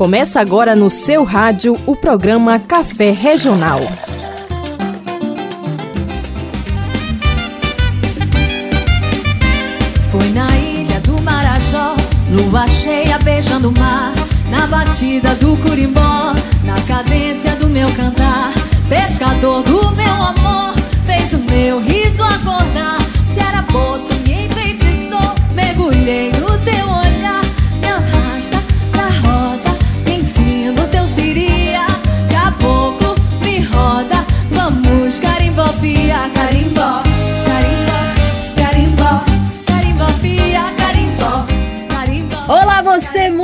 Começa agora no seu rádio o programa Café Regional. Foi na ilha do Marajó, lua cheia beijando o mar, na batida do curimbó, na cadência do meu cantar, pescador do meu amor, fez o meu riso acordar. Se era boto, me enfeitiçou, mergulhei no teu olhar,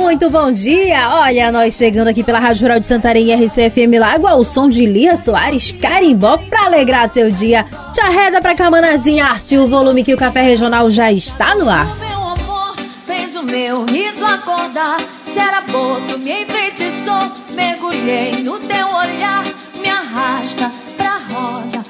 muito bom dia! Olha, nós chegando aqui pela Rádio Rural de Santarém RCFM Lago ao som de Lia Soares Carimbó pra alegrar seu dia. Te arreda pra camanazinha, arte o volume que o Café Regional já está no ar. O meu amor fez o meu riso acordar. Se era boto, me enfeitiçou. Mergulhei no teu olhar, me arrasta pra roda.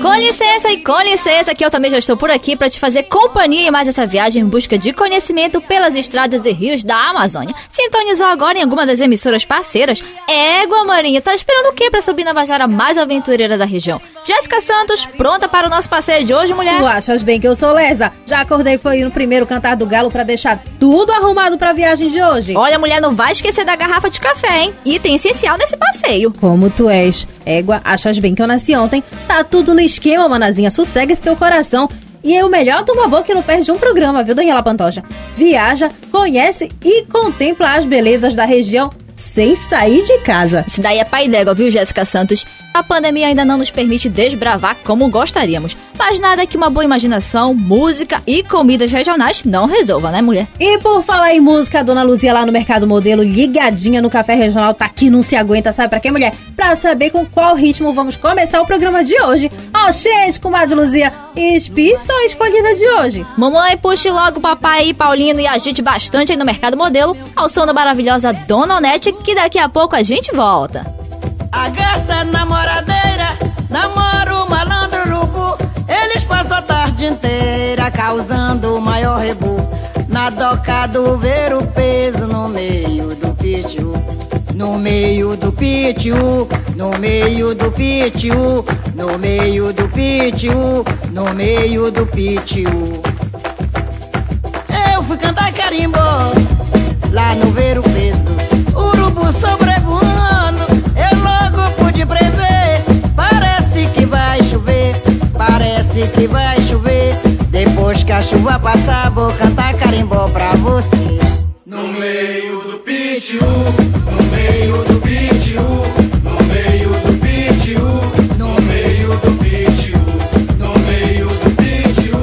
Com licença e com licença, que eu também já estou por aqui para te fazer companhia em mais essa viagem em busca de conhecimento pelas estradas e rios da Amazônia. Sintonizou agora em alguma das emissoras parceiras? Égua Marinha, tá esperando o quê para subir na Bajara mais aventureira da região? Jéssica Santos, pronta para o nosso passeio de hoje, mulher? Tu achas bem que eu sou lesa? Já acordei foi no primeiro cantar do galo pra deixar tudo arrumado pra viagem de hoje. Olha, mulher, não vai esquecer da garrafa de café, hein? Item essencial nesse passeio. Como tu és. Égua, achas bem que eu nasci ontem? Tá tudo no esquema, manazinha. Sossega esse teu coração. E é o melhor do favor que não perde um programa, viu, Daniela Pantoja? Viaja, conhece e contempla as belezas da região sem sair de casa. Isso daí é pai d'égua, viu, Jéssica Santos? A pandemia ainda não nos permite desbravar como gostaríamos. Mas nada que uma boa imaginação, música e comidas regionais não resolva, né, mulher? E por falar em música, a dona Luzia lá no Mercado Modelo, ligadinha no Café Regional, tá aqui, não se aguenta, sabe pra quê, mulher? Pra saber com qual ritmo vamos começar o programa de hoje. Ó, gente, comadre Luzia, espissa a escolhida de hoje. Mamãe, puxe logo o papai e Paulino e agite bastante aí no Mercado Modelo, ao som da maravilhosa Dona Onete, que daqui a pouco a gente volta. Agaça namoradeira, namora o malandro urubu. Eles passam a tarde inteira causando o maior rebu. Na doca do ver o peso no meio do pitiu. No meio do pitiu, no meio do pitiu, no meio do pitiu, no meio do pitiu. Eu fui cantar carimbó lá no ver o peso. Chuva passar, vou cantar carimbó pra você. No meio do pitiu, no meio do pitiu, no meio do pitiu, no meio do pitiu, no meio do pitiu,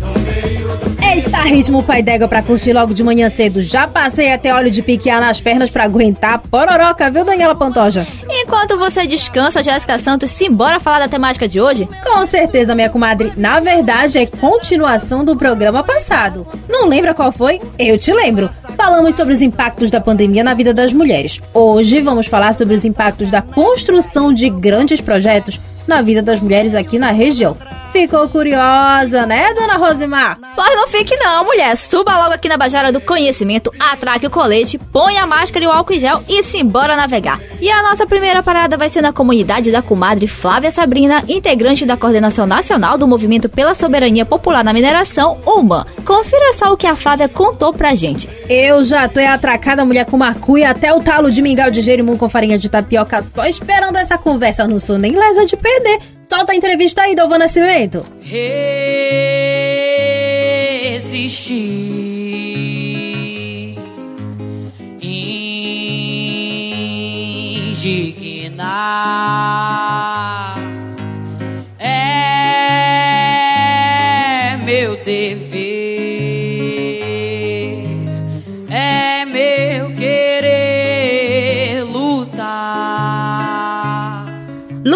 no meio do Eita, ritmo pai d'égua pra curtir logo de manhã cedo. Já passei até óleo de piquear nas pernas pra aguentar a pororoca, viu, Daniela Pantoja? Enquanto você descansa, Jéssica Santos, simbora falar da temática de hoje? Com certeza, minha comadre. Na verdade, é continuação do programa passado. Não lembra qual foi? Eu te lembro. Falamos sobre os impactos da pandemia na vida das mulheres. Hoje vamos falar sobre os impactos da construção de grandes projetos na vida das mulheres aqui na região. Ficou curiosa, né, dona Rosimar? Pois não fique não, mulher. Suba logo aqui na Bajara do Conhecimento, atraque o colete, põe a máscara e o álcool em gel e simbora navegar. E a nossa primeira parada vai ser na comunidade da comadre Flávia Sabrina, integrante da Coordenação Nacional do Movimento pela Soberania Popular na Mineração, UMA. Confira só o que a Flávia contou pra gente. Eu já tô atracada, mulher com macuia, até o talo de mingau de jerimum com farinha de tapioca, só esperando essa conversa. Não sou nem lesa de perder. Solta a entrevista aí, Dalvan Nascimento. resistir, indignar é meu dever, é meu querer lutar.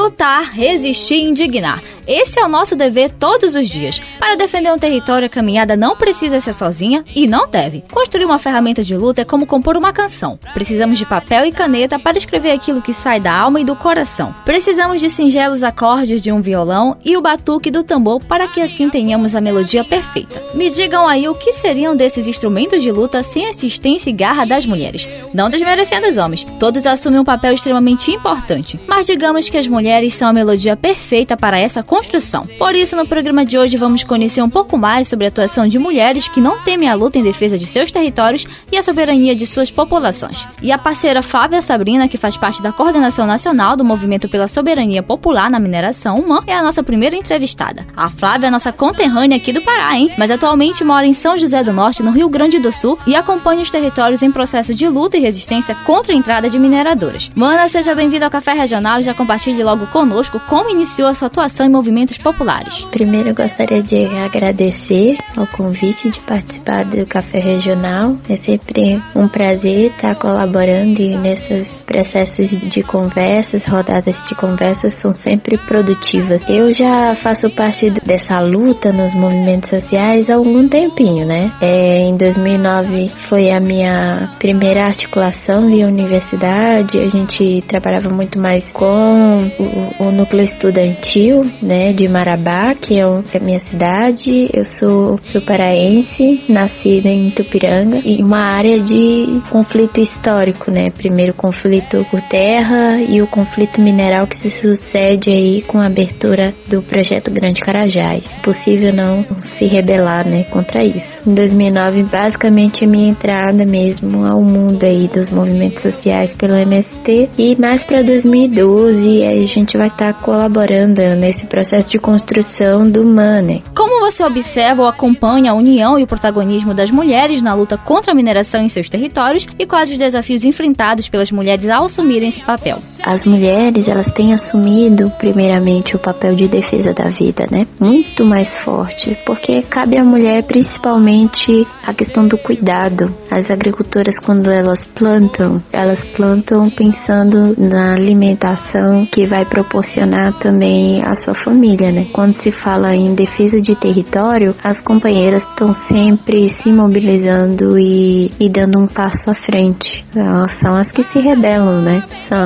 Lutar, resistir e indignar. Esse é o nosso dever todos os dias. Para defender um território, a caminhada não precisa ser sozinha e não deve. Construir uma ferramenta de luta é como compor uma canção. Precisamos de papel e caneta para escrever aquilo que sai da alma e do coração. Precisamos de singelos acordes de um violão e o batuque do tambor para que assim tenhamos a melodia perfeita. Me digam aí o que seriam desses instrumentos de luta sem assistência e garra das mulheres. Não desmerecendo os homens, todos assumem um papel extremamente importante. Mas digamos que as mulheres são a melodia perfeita para essa construção. Por isso, no programa de hoje vamos conhecer um pouco mais sobre a atuação de mulheres que não temem a luta em defesa de seus territórios e a soberania de suas populações. E a parceira Flávia Sabrina, que faz parte da coordenação nacional do Movimento pela Soberania Popular na Mineração Humã, é a nossa primeira entrevistada. A Flávia é nossa conterrânea aqui do Pará, hein? Mas atualmente mora em São José do Norte, no Rio Grande do Sul, e acompanha os territórios em processo de luta e resistência contra a entrada de mineradoras. Mana, seja bem-vindo ao Café Regional e já compartilhe logo conosco como iniciou a sua atuação em movimentos populares. Primeiro, eu gostaria de agradecer ao convite de participar do Café Regional. É sempre um prazer estar colaborando e nesses processos de conversas, rodadas de conversas são sempre produtivas. Eu já faço parte dessa luta nos movimentos sociais há algum tempinho, né? É, em 2009 foi a minha primeira articulação via universidade. A gente trabalhava muito mais com o, o núcleo estudantil, né, de Marabá, que é, o, é a minha cidade. Eu sou, sou paraense, nascida em Tupiranga, e uma área de conflito histórico, né? Primeiro conflito por terra e o conflito mineral que se sucede aí com a abertura do projeto Grande Carajás. Possível não se rebelar, né, contra isso. Em 2009, basicamente a minha entrada mesmo ao mundo aí dos movimentos sociais pelo MST e mais para 2012 a gente vai estar tá colaborando nesse processo de construção do MANE. Como você observa ou acompanha a união e o protagonismo das mulheres na luta contra a mineração em seus territórios e quais os desafios enfrentados pelas mulheres ao assumirem esse papel? As mulheres, elas têm assumido primeiramente o papel de defesa da vida, né? Muito mais forte, porque cabe à mulher principalmente a questão do cuidado. As agricultoras quando elas plantam, elas plantam pensando na alimentação que vai proporcionar também a sua família, né? Quando se fala em defesa de território, as companheiras estão sempre se mobilizando e, e dando um passo à frente. Elas são as que se rebelam, né? São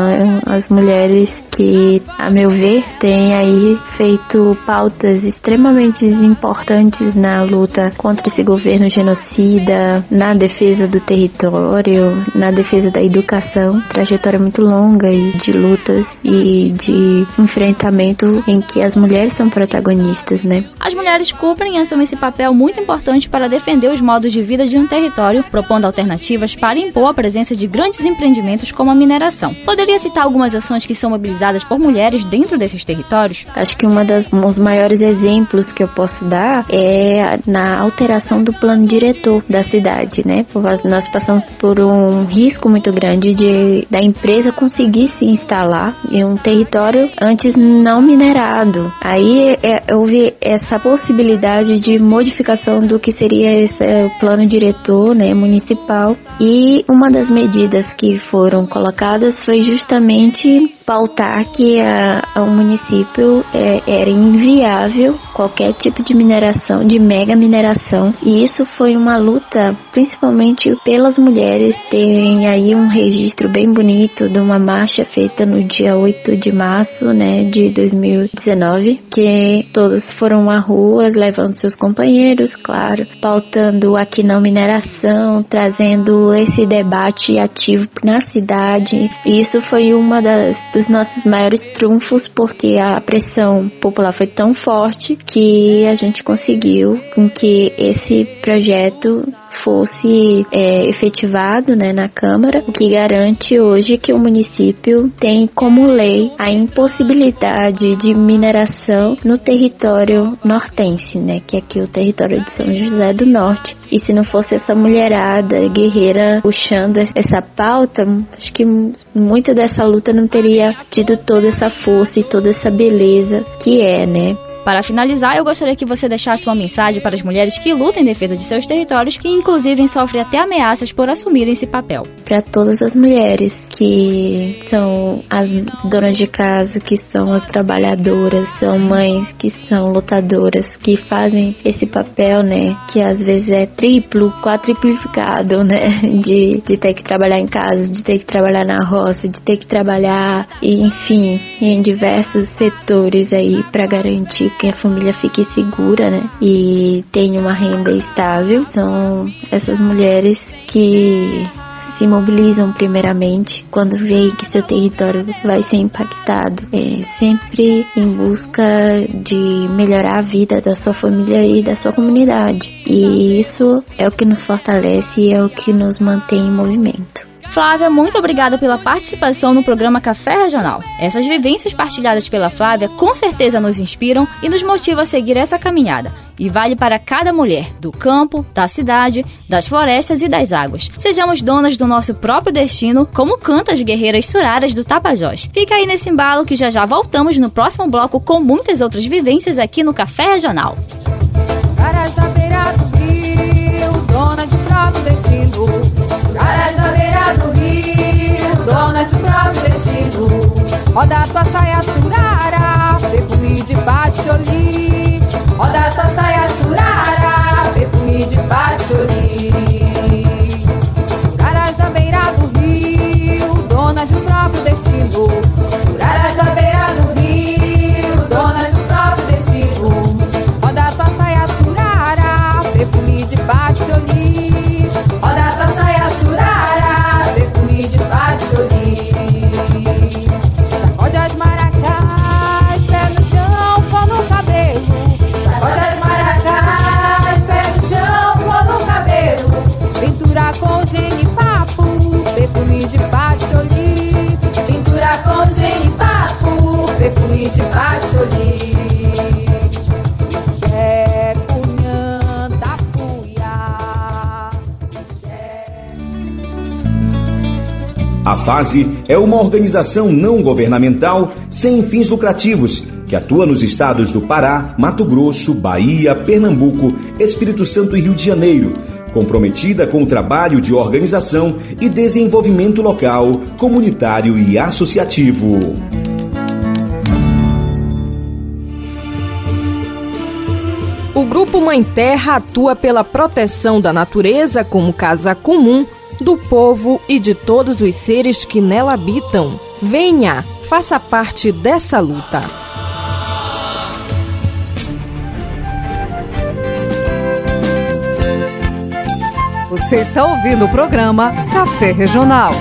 as mulheres que, a meu ver, têm aí feito pautas extremamente importantes na luta contra esse governo genocida, na defesa do território, na defesa da educação. Trajetória muito longa e de lutas e de enfrentamento em que as mulheres são protagonistas, né? As mulheres cumprem e assumem esse papel muito importante para defender os modos de vida de um território, propondo alternativas para impor a presença de grandes empreendimentos como a mineração. Poderia citar algumas ações que são mobilizadas por mulheres dentro desses territórios? Acho que uma das um dos maiores exemplos que eu posso dar é na alteração do plano diretor da cidade, né? Nós passamos por um risco muito grande de da empresa conseguir se instalar em um território antes não minerado. Aí é, houve essa possibilidade de modificação do que seria esse é, plano diretor, né, municipal. E uma das medidas que foram colocadas foi justamente pautar que a, município é, era inviável qualquer tipo de mineração, de mega mineração. E isso foi uma luta, principalmente pelas mulheres terem aí um registro bem bonito de uma marcha feita no dia 8 de março, né, de 2019, que todas foram à rua levando seus companheiros, claro, pautando aqui não mineração, trazendo esse debate ativo na cidade. E isso foi uma das dos nossos maiores trunfos porque a pressão popular foi tão forte que a gente conseguiu com que esse projeto fosse é, efetivado né, na Câmara, o que garante hoje que o município tem como lei a impossibilidade de mineração no território nortense, né, que é aqui o território de São José do Norte. E se não fosse essa mulherada guerreira puxando essa pauta, acho que muito dessa luta não teria tido toda essa força e toda essa beleza que é, né? Para finalizar, eu gostaria que você deixasse uma mensagem para as mulheres que lutam em defesa de seus territórios, que inclusive sofrem até ameaças por assumirem esse papel. Para todas as mulheres que são as donas de casa, que são as trabalhadoras, são mães que são lutadoras, que fazem esse papel, né, que às vezes é triplo, quadriplicado, né, de, de ter que trabalhar em casa, de ter que trabalhar na roça, de ter que trabalhar, enfim, em diversos setores aí para garantir que a família fique segura, né, e tenha uma renda estável. São essas mulheres que se mobilizam primeiramente quando veem que seu território vai ser impactado, é, sempre em busca de melhorar a vida da sua família e da sua comunidade. E isso é o que nos fortalece e é o que nos mantém em movimento. Flávia, muito obrigada pela participação no programa Café Regional. Essas vivências partilhadas pela Flávia com certeza nos inspiram e nos motivam a seguir essa caminhada. E vale para cada mulher, do campo, da cidade, das florestas e das águas. Sejamos donas do nosso próprio destino, como cantam as guerreiras suraras do Tapajós. Fica aí nesse embalo que já já voltamos no próximo bloco com muitas outras vivências aqui no Café Regional. Rio, dona de próprio destino. Caras da beira do rio, dona de próprio destino. Roda tua saia surara, perfume de patchouli. Roda tua saia surara, perfume de patchouli. FASE é uma organização não governamental sem fins lucrativos que atua nos estados do Pará, Mato Grosso, Bahia, Pernambuco, Espírito Santo e Rio de Janeiro, comprometida com o trabalho de organização e desenvolvimento local, comunitário e associativo. O Grupo Mãe Terra atua pela proteção da natureza como casa comum do povo e de todos os seres que nela habitam. Venha, faça parte dessa luta. Você está ouvindo o programa Café Regional.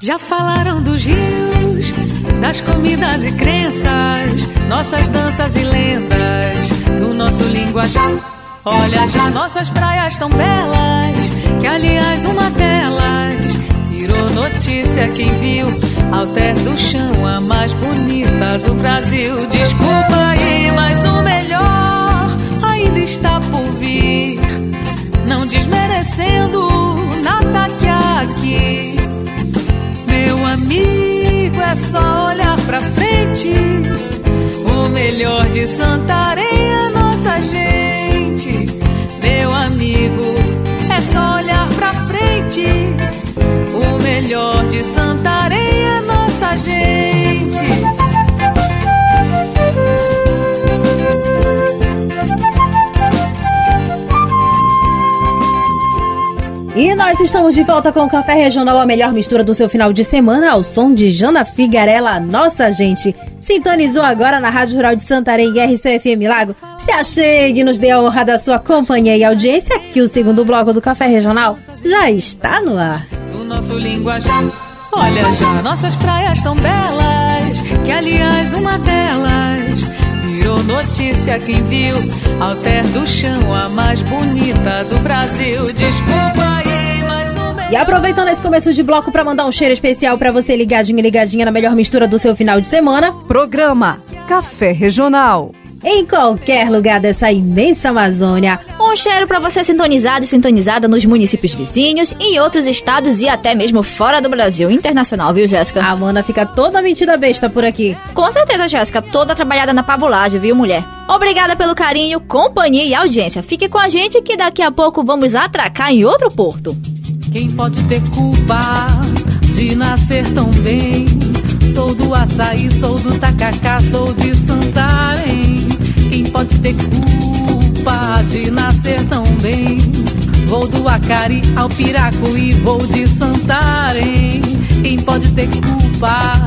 Já falaram dos rios, das comidas e crenças, nossas danças e lendas, do nosso linguajar. Olha já nossas praias tão belas, que aliás uma delas virou notícia quem viu. Alter do chão, a mais bonita do Brasil. Desculpa aí, mas o melhor ainda está por vir. Não desmerecendo nada que há aqui. Meu amigo, é só olhar pra frente. O melhor de Santarém nós estamos de volta com o Café Regional, a melhor mistura do seu final de semana, ao som de Jana Figarela, nossa gente. Sintonizou agora na Rádio Rural de Santarém e RCFM Lago? Se achegue e nos dê a honra da sua companhia e audiência, que o segundo bloco do Café Regional já está no ar. do nosso linguajar. Olha já nossas praias tão belas, que aliás uma delas virou notícia quem viu. Alter do chão, a mais bonita do Brasil. Desculpa E aproveitando esse começo de bloco para mandar um cheiro especial para você ligadinho e ligadinha na melhor mistura do seu final de semana, Programa Café Regional. em qualquer lugar dessa imensa Amazônia, um cheiro para você sintonizado e sintonizada nos municípios vizinhos, em outros estados e até mesmo fora do Brasil. Internacional, viu, Jéssica? A Amanda fica toda metida besta por aqui. Com certeza, Jéssica. Toda trabalhada na pavulagem, viu, mulher? Obrigada pelo carinho, companhia e audiência. Fique com a gente que daqui a pouco vamos atracar em outro porto. Quem pode ter culpa de nascer tão bem? Sou do açaí, sou do tacacá, sou de Santarém. Quem pode ter culpa de nascer tão bem? Vou do Acari ao Piraco e vou de Santarém. Quem pode ter culpa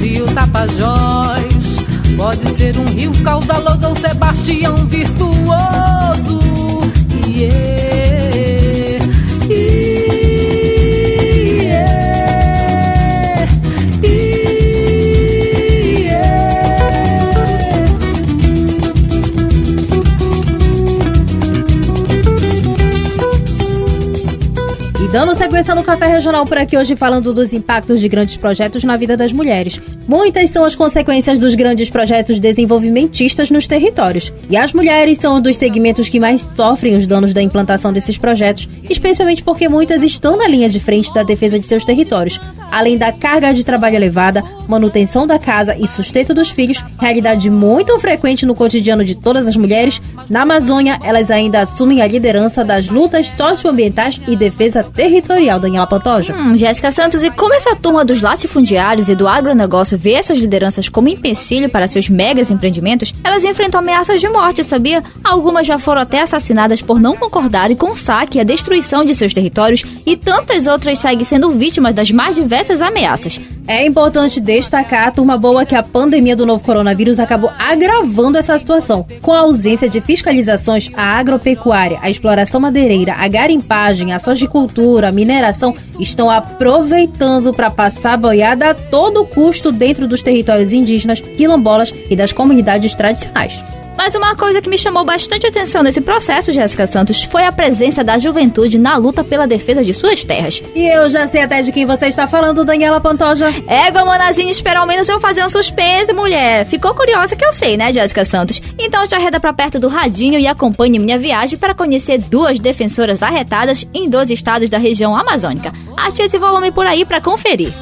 se o Tapajós pode ser um rio caudaloso ou Sebastião virtuoso? Yeah, Café Regional por aqui hoje falando dos impactos de grandes projetos na vida das mulheres. Muitas são as consequências dos grandes projetos desenvolvimentistas nos territórios. E as mulheres são um dos segmentos que mais sofrem os danos da implantação desses projetos, especialmente porque muitas estão na linha de frente da defesa de seus territórios. Além da carga de trabalho elevada, manutenção da casa e sustento dos filhos, realidade muito frequente no cotidiano de todas as mulheres, na Amazônia elas ainda assumem a liderança das lutas socioambientais e defesa territorial, Daniela Pantoja. Hum, Jéssica Santos, e como essa turma dos latifundiários e do agronegócio vê essas lideranças como empecilho para seus megas empreendimentos, elas enfrentam ameaças de morte, sabia? Algumas já foram até assassinadas por não concordarem com o saque e a destruição de seus territórios, e tantas outras seguem sendo vítimas das mais diversas ameaças. É importante destacar, turma boa, que a pandemia do novo coronavírus acabou agravando essa situação. Com a ausência de fiscalizações, a agropecuária, a exploração madeireira, a garimpagem, a sojicultura, a mineração estão aproveitando para passar boiada a todo custo dentro dos territórios indígenas, quilombolas e das comunidades tradicionais. Mas uma coisa que me chamou bastante atenção nesse processo, Jéssica Santos, foi a presença da juventude na luta pela defesa de suas terras. E eu já sei até de quem você está falando, Daniela Pantoja. Égua, Manazinha, espera ao menos eu fazer um suspense, mulher. Ficou curiosa que eu sei, né, Jéssica Santos? Então te arreda pra perto do radinho e acompanhe minha viagem para conhecer duas defensoras arretadas em dois estados da região amazônica. Achei esse volume por aí para conferir.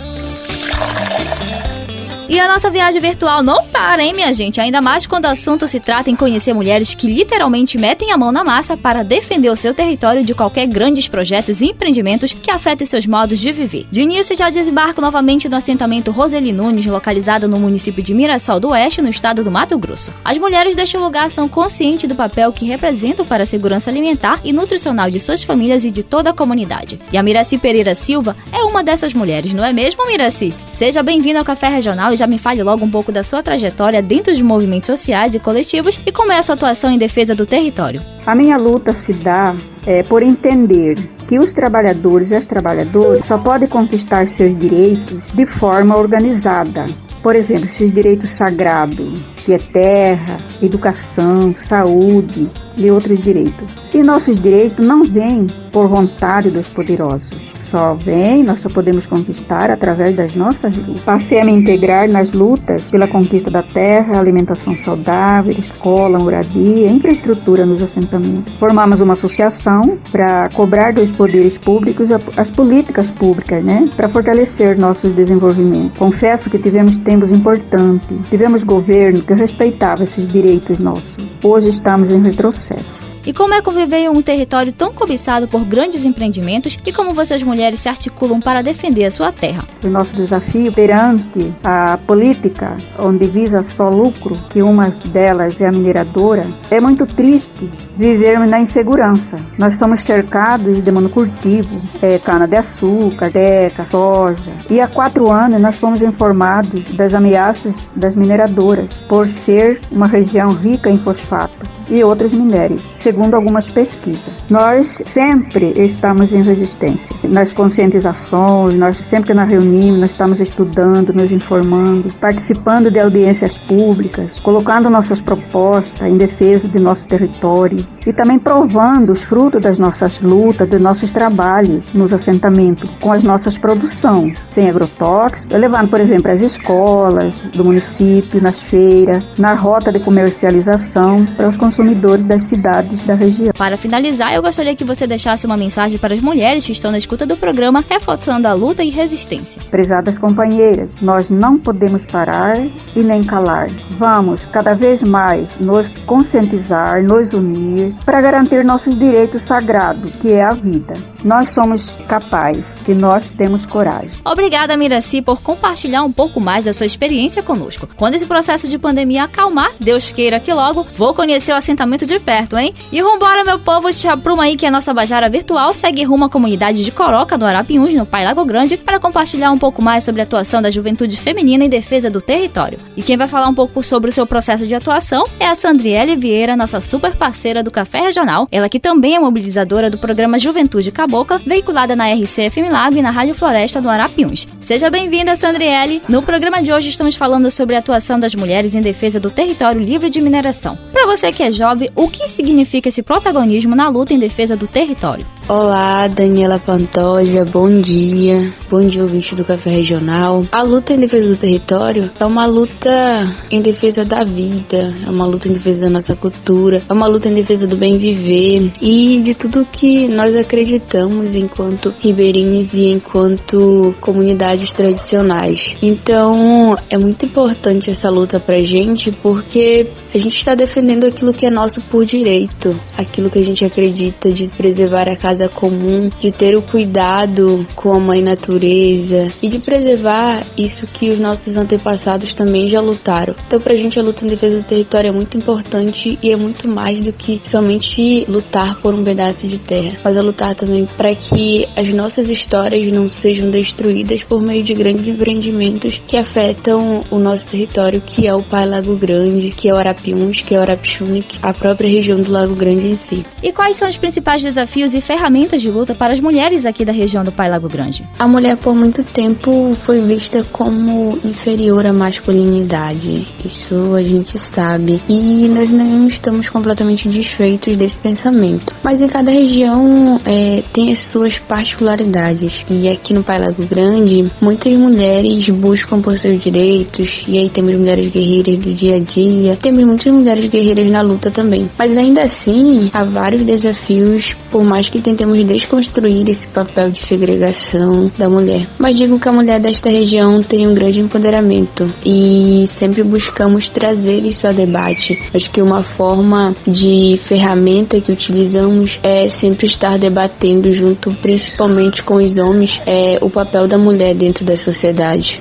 E a nossa viagem virtual não para, hein, minha gente? Ainda mais quando o assunto se trata em conhecer mulheres que literalmente metem a mão na massa para defender o seu território de qualquer grandes projetos e empreendimentos que afetem seus modos de viver. De início, já desembarco novamente no assentamento Roseli Nunes, localizado no município de Mirassol do Oeste, no estado do Mato Grosso. As mulheres deste lugar são conscientes do papel que representam para a segurança alimentar e nutricional de suas famílias e de toda a comunidade. E a Miraci Pereira Silva é uma dessas mulheres, não é mesmo, Miraci? Seja bem-vinda ao Café Regional e já me fale logo um pouco da sua trajetória dentro de movimentos sociais e coletivos e como é a sua atuação em defesa do território. A minha luta se dá é, por entender que os trabalhadores e as trabalhadoras só podem conquistar seus direitos de forma organizada. Por exemplo, esses direitos sagrados, que é terra, educação, saúde e outros direitos. E nossos direitos não vêm por vontade dos poderosos só vem, nós só podemos conquistar através das nossas lutas. Passei a me integrar nas lutas pela conquista da terra, alimentação saudável, escola, moradia, infraestrutura nos assentamentos. Formamos uma associação para cobrar dos poderes públicos as políticas públicas, né, para fortalecer nossos desenvolvimentos. Confesso que tivemos tempos importantes, tivemos governo que respeitava esses direitos nossos. Hoje estamos em retrocesso. E como é conviver em um território tão cobiçado por grandes empreendimentos e como vocês mulheres se articulam para defender a sua terra? O nosso desafio perante a política onde visa só lucro, que uma delas é a mineradora, é muito triste vivermos na insegurança. Nós somos cercados de monocultivo, é, cana-de-açúcar, teca, soja. E há quatro anos nós fomos informados das ameaças das mineradoras por ser uma região rica em fosfato e outros minérios, segundo algumas pesquisas. Nós sempre estamos em resistência. Nas conscientizações, nós sempre nós reunimos, nós estamos estudando, nos informando, participando de audiências públicas, colocando nossas propostas em defesa de nosso território e também provando os frutos das nossas lutas, dos nossos trabalhos nos assentamentos, com as nossas produções, sem agrotóxicos, levando, por exemplo, as escolas do município, nas feiras, na rota de comercialização para os consumidores consumidores das cidades da região. Para finalizar, eu gostaria que você deixasse uma mensagem para as mulheres que estão na escuta do programa, reforçando a luta e resistência. Prezadas companheiras, nós não podemos parar e nem calar. Vamos cada vez mais nos conscientizar, nos unir para garantir nossos direitos sagrados, que é a vida. Nós somos capazes, se nós temos coragem. Obrigada, Miraci, por compartilhar um pouco mais da sua experiência conosco. Quando esse processo de pandemia acalmar, Deus queira que logo, vou conhecer o assentamento de perto, hein? E vambora, meu povo, te apruma aí que a nossa Bajara virtual segue rumo à comunidade de Coroca, do Arapiuns, no Pai Lago Grande, para compartilhar um pouco mais sobre a atuação da juventude feminina em defesa do território. E quem vai falar um pouco sobre o seu processo de atuação é a Sandriele Vieira, nossa super parceira do Café Regional, ela que também é mobilizadora do programa Juventude Cabocla, veiculada na RCF Milab e na Rádio Floresta do Arapiuns. Seja bem-vinda, Sandriele. No programa de hoje estamos falando sobre a atuação das mulheres em defesa do território livre de mineração. Para você que é jovem, o que significa esse protagonismo na luta em defesa do território? Olá, Daniela Pantoja, bom dia. Bom dia, ouvinte do Café Regional. A luta em defesa do território é uma luta em defesa da vida, é uma luta em defesa da nossa cultura, é uma luta em defesa do bem viver e de tudo que nós acreditamos enquanto ribeirinhos e enquanto comunidades tradicionais. Então, é muito importante essa luta pra gente porque a gente está defendendo aquilo que é nosso por direito, aquilo que a gente acredita de preservar a casa comum, de ter o cuidado com a mãe natureza e de preservar isso que os nossos antepassados também já lutaram. Então, pra gente, a luta em defesa do território é muito importante e é muito mais do que somente lutar por um pedaço de terra, mas é lutar também para que as nossas histórias não sejam destruídas por meio de grandes empreendimentos que afetam o nosso território, que é o Pai Lago Grande, que é o Arapiuns, que é o Arapixune, a própria região do Lago Grande em si. E quais são os principais desafios e ferramentas de luta para as mulheres aqui da região do Pai Lago Grande? A mulher por muito tempo foi vista como inferior à masculinidade. Isso a gente sabe. E nós não estamos completamente desfeitos desse pensamento. Mas em cada região é, tem as suas particularidades. E aqui no Pai Lago Grande, muitas mulheres buscam por seus direitos. E aí temos mulheres guerreiras do dia a dia. Temos muitas mulheres guerreiras na luta também. Mas ainda assim, há vários desafios, por mais que tentemos desconstruir esse papel de segregação da mulher. Mas digo que a mulher desta região tem um grande empoderamento e sempre buscamos trazer isso a debate. Acho que uma forma de ferramenta que utilizamos é sempre estar debatendo junto, principalmente com os homens, é o papel da mulher dentro da sociedade.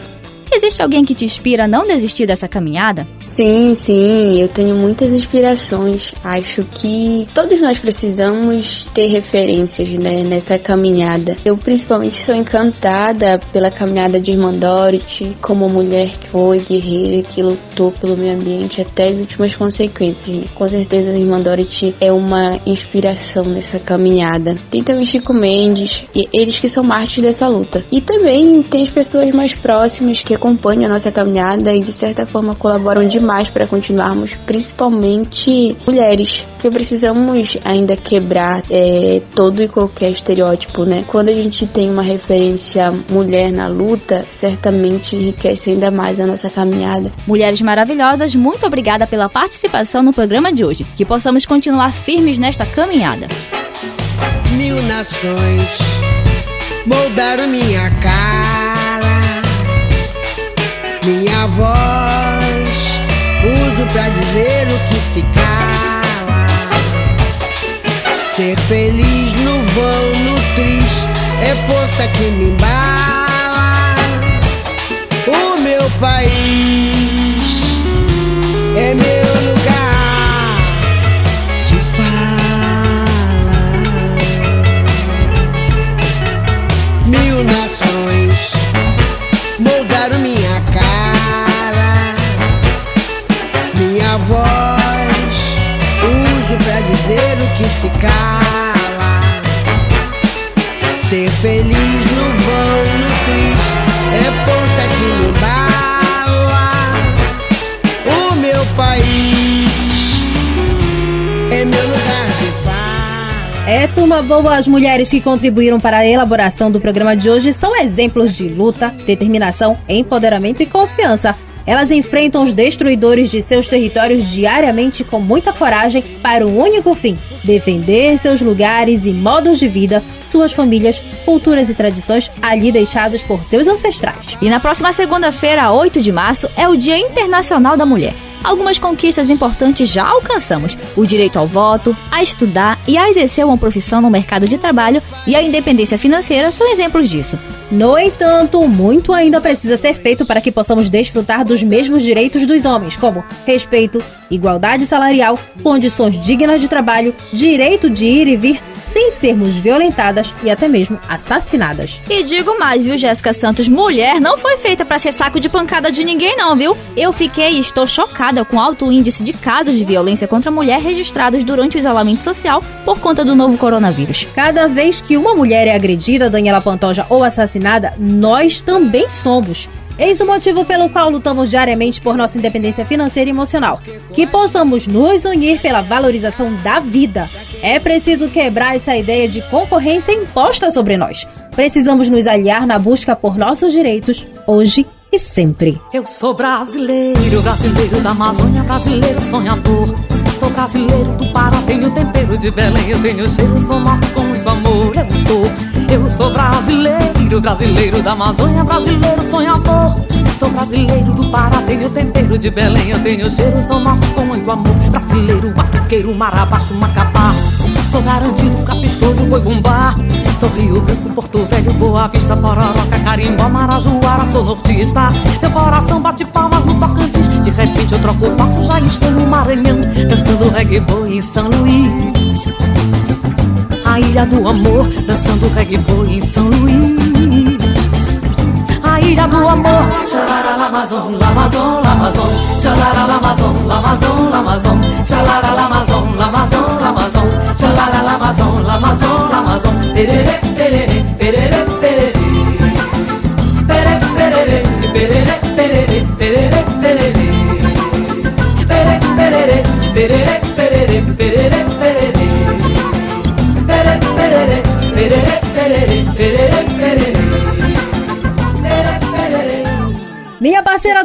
Existe alguém que te inspira a não desistir dessa caminhada? Sim, sim, eu tenho muitas inspirações. Acho que todos nós precisamos ter referências né, nessa caminhada. Eu principalmente sou encantada pela caminhada de Irmã Dorothy, como mulher que foi guerreira que lutou pelo meio ambiente até as últimas consequências. Né? Com certeza a Irmã Dorothy é uma inspiração nessa caminhada. Tem também Chico Mendes, e eles que são mártires dessa luta. E também tem as pessoas mais próximas que acompanham a nossa caminhada e de certa forma colaboram demais para continuarmos, principalmente mulheres, que precisamos ainda quebrar é, todo e qualquer estereótipo, né? Quando a gente tem uma referência mulher na luta, certamente enriquece ainda mais a nossa caminhada. Mulheres maravilhosas, muito obrigada pela participação no programa de hoje. Que possamos continuar firmes nesta caminhada. Mil nações moldaram minha cara, voz uso pra dizer o que se cala. Ser feliz no vão, no triste, é força que me embala. O meu país é meu lugar turma boa, as mulheres que contribuíram para a elaboração do programa de hoje são exemplos de luta, determinação, empoderamento e confiança. Elas enfrentam os destruidores de seus territórios diariamente com muita coragem para um único fim: defender seus lugares e modos de vida, suas famílias, culturas e tradições ali deixados por seus ancestrais. E na próxima segunda-feira, 8 de março, é o Dia Internacional da Mulher. Algumas conquistas importantes já alcançamos: o direito ao voto, a estudar e a exercer uma profissão no mercado de trabalho e a independência financeira são exemplos disso. No entanto, muito ainda precisa ser feito para que possamos desfrutar dos mesmos direitos dos homens, como respeito, igualdade salarial, condições dignas de trabalho, direito de ir e vir, sem sermos violentadas e até mesmo assassinadas. E digo mais, viu, Jéssica Santos? Mulher não foi feita para ser saco de pancada de ninguém, não, viu? Eu fiquei e estou chocada com o alto índice de casos de violência contra a mulher registrados durante o isolamento social por conta do novo coronavírus. Cada vez que uma mulher é agredida, Daniela Pantoja, ou assassinada, nós também somos. Eis o motivo pelo qual lutamos diariamente por nossa independência financeira e emocional. Que possamos nos unir pela valorização da vida. É preciso quebrar essa ideia de concorrência imposta sobre nós. Precisamos nos aliar na busca por nossos direitos, hoje e sempre. Eu sou brasileiro, brasileiro da Amazônia, brasileiro sonhador. Brasileiro do Pará, tenho tempero de Belém, eu tenho cheiro, sou morto com muito amor. Eu sou, eu sou brasileiro, brasileiro da Amazônia, brasileiro sonhador. Sou brasileiro do Pará, tenho tempero de Belém, eu tenho cheiro, sou morto com muito amor. Brasileiro, batuqueiro, mar abaixo, macapá. Sou garantido, caprichoso, boi bumbá. Sou Rio Branco, Porto Velho, Boa Vista, Pororoca, Carimbó, Marajoara, sou nortista. Meu coração bate palmas no Tocantins. De repente eu troco o passo, já estou no Maranhão, dançando reggae boy em São Luís. A ilha do amor, dançando reggae boy em São Luís. A ilha do amor, xalara lamazon, lamazon, lamazon, xalara lamazon, lamazon, lamazon, xalara lamazon, lamazon, lamazon, xalara lamazon, lamazon, lamazon, perere, perere,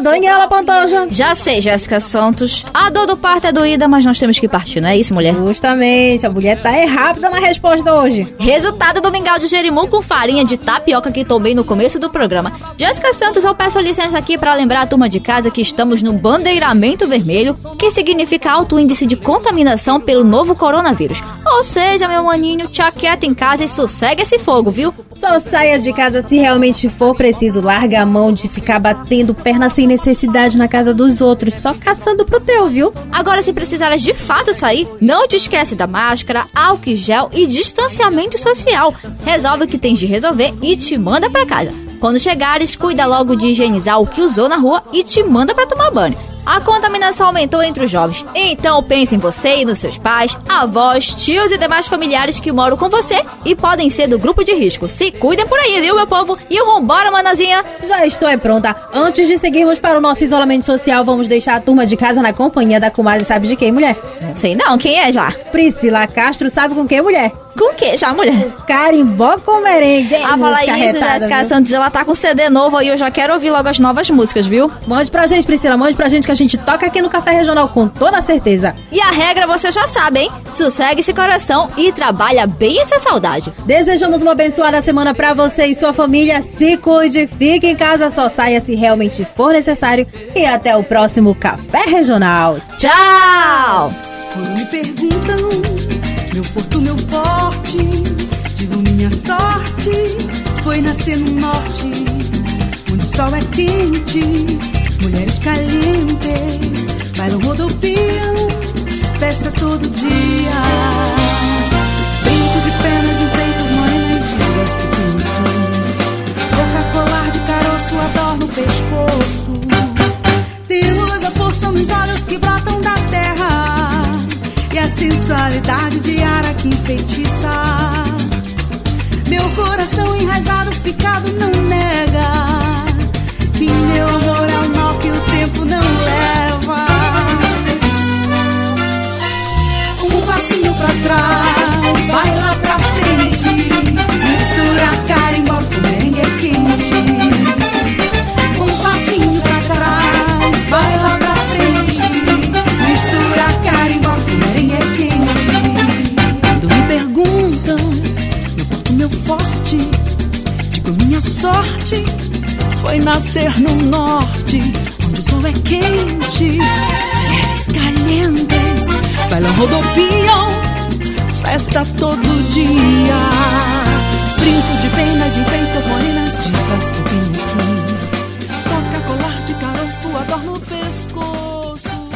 Daniela Pantoja. Já sei, Jéssica Santos. A dor do parto é doída, mas nós temos que partir, não é isso, mulher? Justamente, a mulher tá é rápida na resposta hoje. Resultado do mingau de jerimum com farinha de tapioca que tomei no começo do programa. Jéssica Santos, eu peço licença aqui para lembrar a turma de casa que estamos no bandeiramento vermelho, que significa alto índice de contaminação pelo novo coronavírus. Ou seja, meu maninho, te aquieta em casa e sossegue esse fogo, viu? Só saia de casa se realmente for preciso. Larga a mão de ficar batendo perna sem necessidade na casa dos outros, só caçando pro teu, viu? Agora, se precisares de fato sair, não te esquece da máscara, álcool gel e distanciamento social. Resolve o que tens de resolver e te manda pra casa. Quando chegares, cuida logo de higienizar o que usou na rua e te manda pra tomar banho. A contaminação aumentou entre os jovens. Então pense em você e nos seus pais, avós, tios e demais familiares que moram com você e podem ser do grupo de risco. Se cuidem por aí, viu, meu povo? E vambora, manazinha! Já estou é pronta. Antes de seguirmos para o nosso isolamento social, vamos deixar a turma de casa na companhia da comadre sabe de quem, mulher? Não sei não, quem é já? Priscila Castro sabe com quem, mulher? Com que já, mulher? Carimbó com merengue. Ah, falar isso, Jéssica Santos, ela tá com CD novo aí, eu já quero ouvir logo as novas músicas, viu? Mande pra gente, Priscila, mande pra gente que a gente toca aqui no Café Regional com toda certeza. E a regra você já sabe, hein? Sossegue esse coração e trabalha bem essa saudade. Desejamos uma abençoada semana pra você e sua família. Se cuide, fique em casa, só saia se realmente for necessário. E até o próximo Café Regional. Tchau! Quando me perguntam, meu porto, meu forte, digo minha sorte foi nascer no norte, onde o sol é quente, mulheres calientes, bailam, rodopiam, festa todo dia. Brinco de penas, enfeitos, morenas de gosto pintos, boca colar de caroço, adorno no pescoço. Temos a força nos olhos que brotam da terra e a sensualidade de ara que enfeitiça. Meu coração enraizado, ficado, não nega que meu amor é leva. Um passinho pra trás, vai lá pra frente. Mistura carimbó com dengue quente. Um passinho pra trás, vai lá pra frente. Mistura carimbó com dengue quente. Quando me perguntam, eu porto meu forte. Digo minha sorte foi nascer no norte o sol é quente, mulheres calientes, bailam, rodopiam, festa todo dia. Brincos de penas, enfeitos, morenas de vasto piniquins. Toca colar de caroço, adorna o pescoço.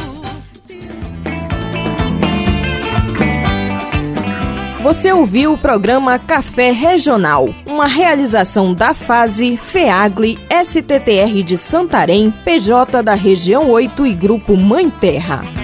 Você ouviu o programa Café Regional, uma realização da fase FEAGLE, STTR de Santarém, PJ da Região 8 e Grupo Mãe Terra.